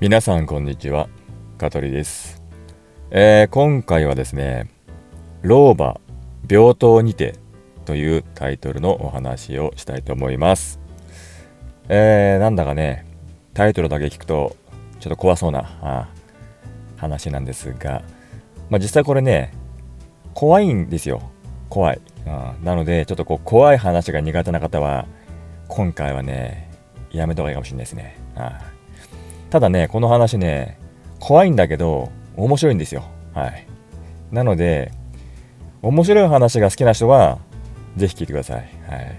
皆さんこんにちは。香取です、えー、今回はですね老婆病棟にてというタイトルのお話をしたいと思います。えー、なんだかねタイトルだけ聞くとちょっと怖そうなあ話なんですが、まあ、実際これね怖いんですよ。怖い、うん、なのでちょっとこう怖い話が苦手な方は今回はねやめた方がいいかもしれないですね。あただね、この話ね、怖いんだけど、面白いんですよ。はい。なので、面白い話が好きな人は、ぜひ聞いてください。はい。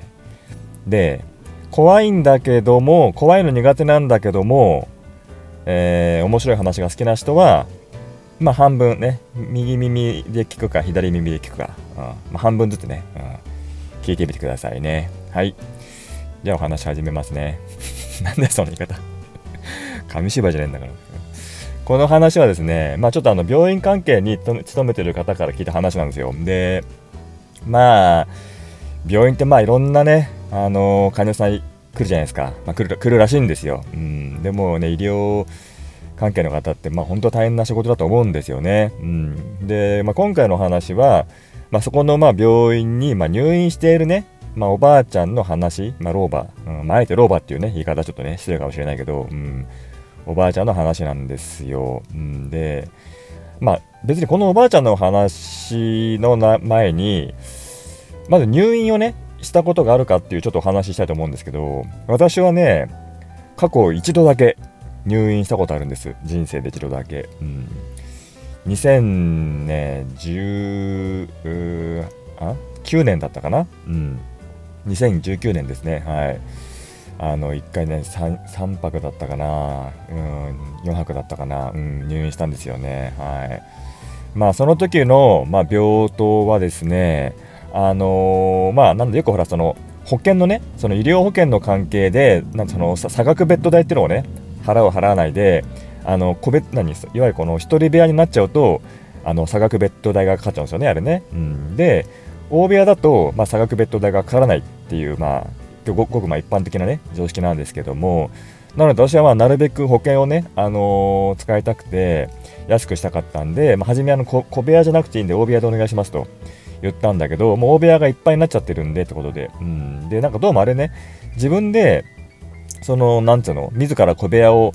で、怖いんだけども、怖いの苦手なんだけども、えー、面白い話が好きな人は、まあ半分ね、右耳で聞くか、左耳で聞くか、うんまあ、半分ずつね、うん、聞いてみてくださいね。はい。じゃあお話し始めますね。なんでその言い方紙芝居じゃないんだから。この話はですね、まあちょっとあの病院関係に勤めてる方から聞いた話なんですよ。で、まあ、病院ってまあいろんなね、あの患者さん来るじゃないですか。まあ、来る来るらしいんですよ。うん、でもね、医療関係の方って、まあ、本当大変な仕事だと思うんですよね。うん、で、まあ、今回の話は、まあ、そこのまあ病院にまあ入院しているね、まあ、おばあちゃんの話、まあ、老婆、うんまあ、あえて老婆っていうね、言い方ちょっとね、失礼かもしれないけど、うん、おばあちゃんの話なんですよ。ん、で、まあ別にこのおばあちゃんの話の前に、まず入院をね、したことがあるかっていうちょっとお話ししたいと思うんですけど、私はね、過去一度だけ入院したことあるんです。人生で一度だけ。うん、2010、あ9年だったかなうん。2019年ですね。はい。あの1回ね 3, 3泊だったかな、うん、4泊だったかな、うん、入院したんですよね。はいまあ、その時の、まあ、病棟はですね、あのー、まあ、なんでよくほらその保険のね、その医療保険の関係で、なんその差額ベッド代っていうのをね、払う払わないで、あの個別何いわゆるこの1人部屋になっちゃうと、あの差額ベッド代がかかっちゃうんですよね、あれね。うん、で、大部屋だと、まあ、差額ベッド代がかからないっていう、まあ、ごくまあ一般的なね常識なんですけどもなので私はまあなるべく保険をね、あのー、使いたくて安くしたかったんで、まあ、初めあの小部屋じゃなくていいんで大部屋でお願いしますと言ったんだけどもう大部屋がいっぱいになっちゃってるんでってことで、うん、でなんかどうもあれね自分でそのなんつうの自ら小部屋を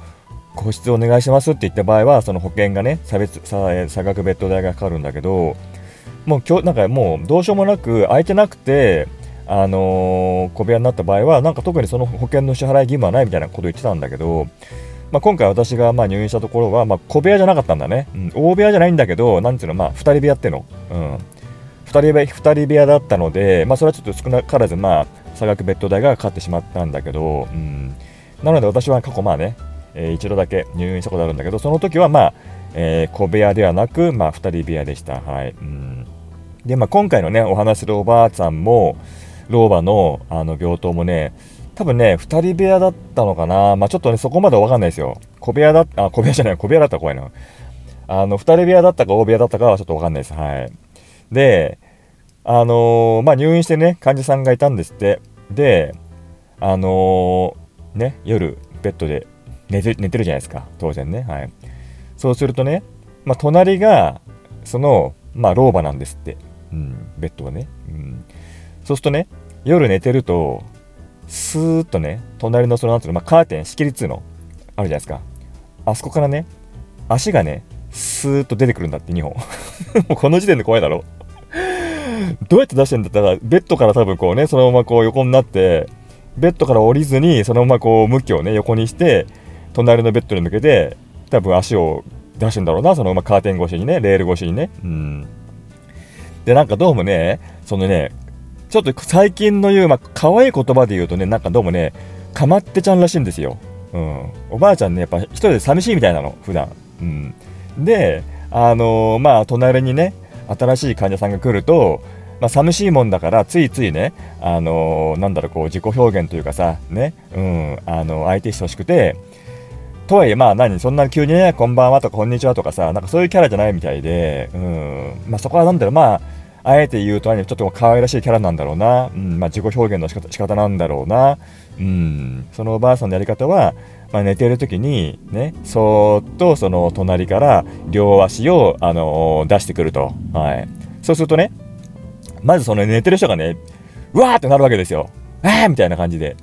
個室お願いしますって言った場合はその保険がね差別差差額ベッド代がかかるんだけどもう今日なんかもうどうしようもなく空いてなくてあのー、小部屋になった場合は、なんか特にその保険の支払い義務はないみたいなことを言ってたんだけど、まあ、今回私がまあ入院したところは、まあ、小部屋じゃなかったんだね。うん、大部屋じゃないんだけど、なんていうの、まあ、2人部屋っての。うん。2人部屋、2人部屋だったので、まあ、それはちょっと少なからず、まあ、差額ベッド代がかかってしまったんだけど、うん。なので私は過去まあね、えー、一度だけ入院したことあるんだけど、その時はまあ、えー、小部屋ではなく、まあ、2人部屋でした。はい。うん。で、まあ、今回のね、お話するおばあさんも、老婆のあの病棟もね、多分ね、2人部屋だったのかな。まあちょっとね、そこまでわかんないですよ。小部屋だあ、小部屋じゃない、小部屋だったら怖いな。あの、2人部屋だったか大部屋だったかはちょっとわかんないです。はい。で、あのー、まあ入院してね、患者さんがいたんですって。で、あのー、ね、夜、ベッドで寝て寝てるじゃないですか。当然ね。はい。そうするとね、まあ隣が、その、まあ老婆なんですって。うん、ベッドがね。うん。そうするとね、夜寝てると、スーッとね、隣のそのなんていうの、まあ、カーテン、仕切りっつうの、あるじゃないですか。あそこからね、足がね、スーッと出てくるんだって、2本。もうこの時点で怖いだろ。どうやって出してんだったら、ベッドから多分こうね、そのままこう横になって、ベッドから降りずに、そのままこう向きをね、横にして、隣のベッドに向けて、多分足を出してんだろうな、そのままカーテン越しにね、レール越しにね。うん。で、なんかどうもね、そのね、ちょっと最近の言う、まあ、可愛い言葉で言うとね、なんかどうもね、かまってちゃんらしいんですよ。うん。おばあちゃんね、やっぱ一人で寂しいみたいなの、普段。うん。で、あのー、まあ、隣にね、新しい患者さんが来ると、まあ、寂しいもんだから、ついついね、あのー、なんだろう、こう、自己表現というかさ、ね、うん、あの、相手してほしくて、とはいえ、まあ何、そんな急にね、こんばんはとか、こんにちはとかさ、なんかそういうキャラじゃないみたいで、うん、まあそこはなんだろう、まあ、あえて言うと、ちょっと可愛らしいキャラなんだろうな、うんまあ、自己表現の仕方仕方なんだろうな、うん、そのおばあさんのやり方は、まあ、寝てる時にねそーっとその隣から両足を、あのー、出してくると、はい、そうするとねまずその寝てる人がねうわーってなるわけですよ。えーみたいな感じで。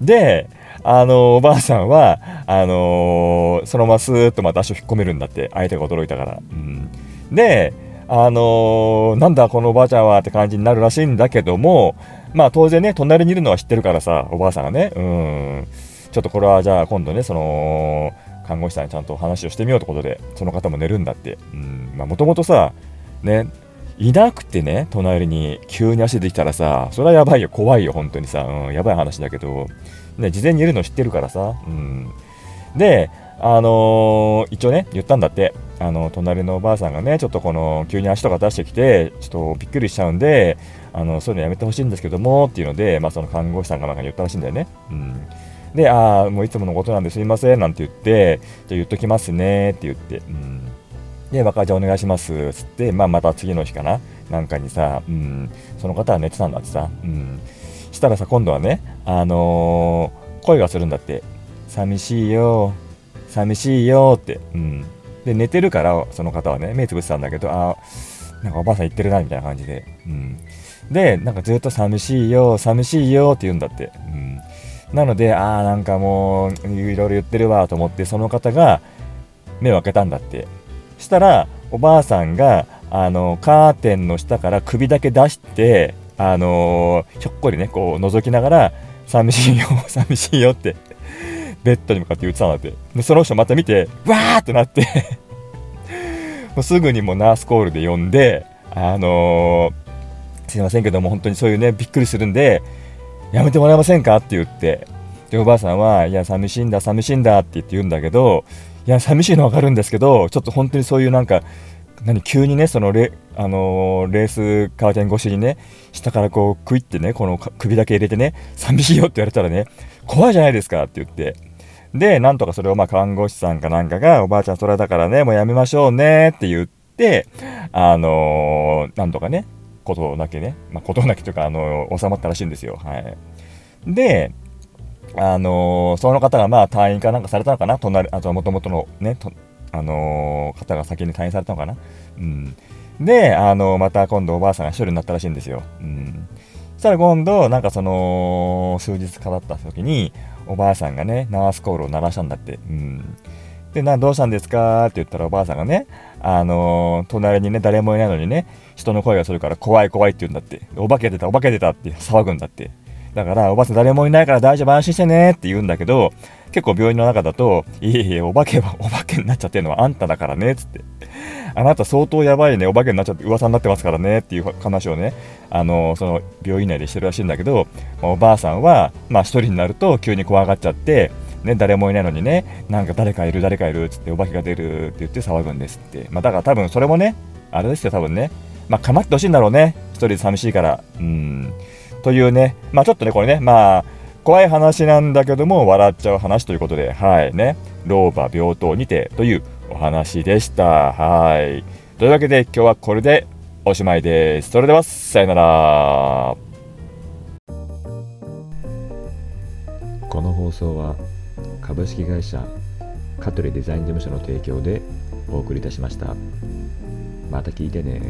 であのおばあさんはあのー、そのままスーッとまた足を引っ込めるんだって。相手が驚いたから。うん、であのー、なんだこのおばあちゃんはって感じになるらしいんだけどもまあ当然ね隣にいるのは知ってるからさおばあさんがね。うん。ちょっとこれはじゃあ今度ねその看護師さんにちゃんと話をしてみようということでその方も寝るんだって。もともとさねいなくてね隣に急に足できたらさそれはやばいよ怖いよ本当にさ、うん、やばい話だけど、ね、事前にいるの知ってるからさ、うん、であのー、一応ね言ったんだって。あの隣のおばあさんがねちょっとこの急に足とか出してきてちょっとびっくりしちゃうんであのそういうのやめてほしいんですけどもっていうので、まあ、その看護師さんがなんか言ったらしいんだよね。うん。で、ああ、もういつものことなんですいませんなんて言って、じゃ言っときますねって言って、うん、で、若じゃあお願いしますつって、まあ、また次の日かな、なんかにさ、うん、その方は寝てたんだってさ、うん、したらさ、今度はね、あのー、声がするんだって、寂しいよ、寂しいよって、うん、で、寝てるから、その方はね、目つぶってたんだけど、あなんかおばあさん言ってるな、みたいな感じで、うん、で、なんかずっと寂しいよ、寂しいよって言うんだって、うん、なので、ああ、なんかもう、いろいろ言ってるわと思って、その方が目を開けたんだって。したらおばあさんがあのカーテンの下から首だけ出してあのひょっこりねこう覗きながら寂しいよ寂しいよって。ベッドに向かって言ってたんだって。でその人また見てわーってなって。もうすぐにもナースコールで呼んであのー、すいませんけども本当にそういうねびっくりするんでやめてもらえませんかって言って。でおばあさんはいや寂しいんだ寂しいんだって言って言うんだけどいや、寂しいの分かるんですけど、ちょっと本当にそういうなんか、何急にね、そのレ,、あのー、レースカーテン越しにね、下からこう、クイってね、この首だけ入れてね、寂しいよって言われたらね、怖いじゃないですかって言って。で、なんとかそれをまあ看護師さんかなんかが、おばあちゃんそれだからね、もうやめましょうねって言って、あのー、なんとかね、ことなきね、まあ、ことなきというか、あのー、収まったらしいんですよ。はい。で、あのー、その方がまあ退院かなんかされたのかな、隣あとはもともとのね、とあの、方が先に退院されたのかな。うん、で、あの、また今度おばあさんが一人になったらしいんですよ。うん、そしたら今度、なんかその、数日かかった時に、おばあさんがね、ナースコールを鳴らしたんだって。うん、で、な、どうしたんですか？って言ったらおばあさんがね、あのー、隣にね、誰もいないのにね、人の声がするから怖い怖いって言うんだって。お化け出た、お化け出たって騒ぐんだって。だから、おばあさん誰もいないから大丈夫安心してねって言うんだけど、結構病院の中だと、いえいえ、お化けは、お化けになっちゃってるのはあんただからね、つって。あなた相当やばいね、お化けになっちゃって噂になってますからね、っていう話をね、あの、その病院内でしてるらしいんだけど、おばあさんは、まあ一人になると急に怖がっちゃって、ね、誰もいないのにね、なんか誰かいる、誰かいるっ、つって、お化けが出るって言って騒ぐんですって。まあだから多分それもね、あれですよ、多分ね。まあ構ってほしいんだろうね。一人で寂しいから。うん。というね、まあちょっとね、これね、まあ、怖い話なんだけども、笑っちゃう話ということで、はいね、老婆病棟にてというお話でした。はい。というわけで、今日はこれでおしまいです。それでは、さよなら。この放送は、株式会社香取デザイン事務所の提供でお送りいたしました。また聞いてね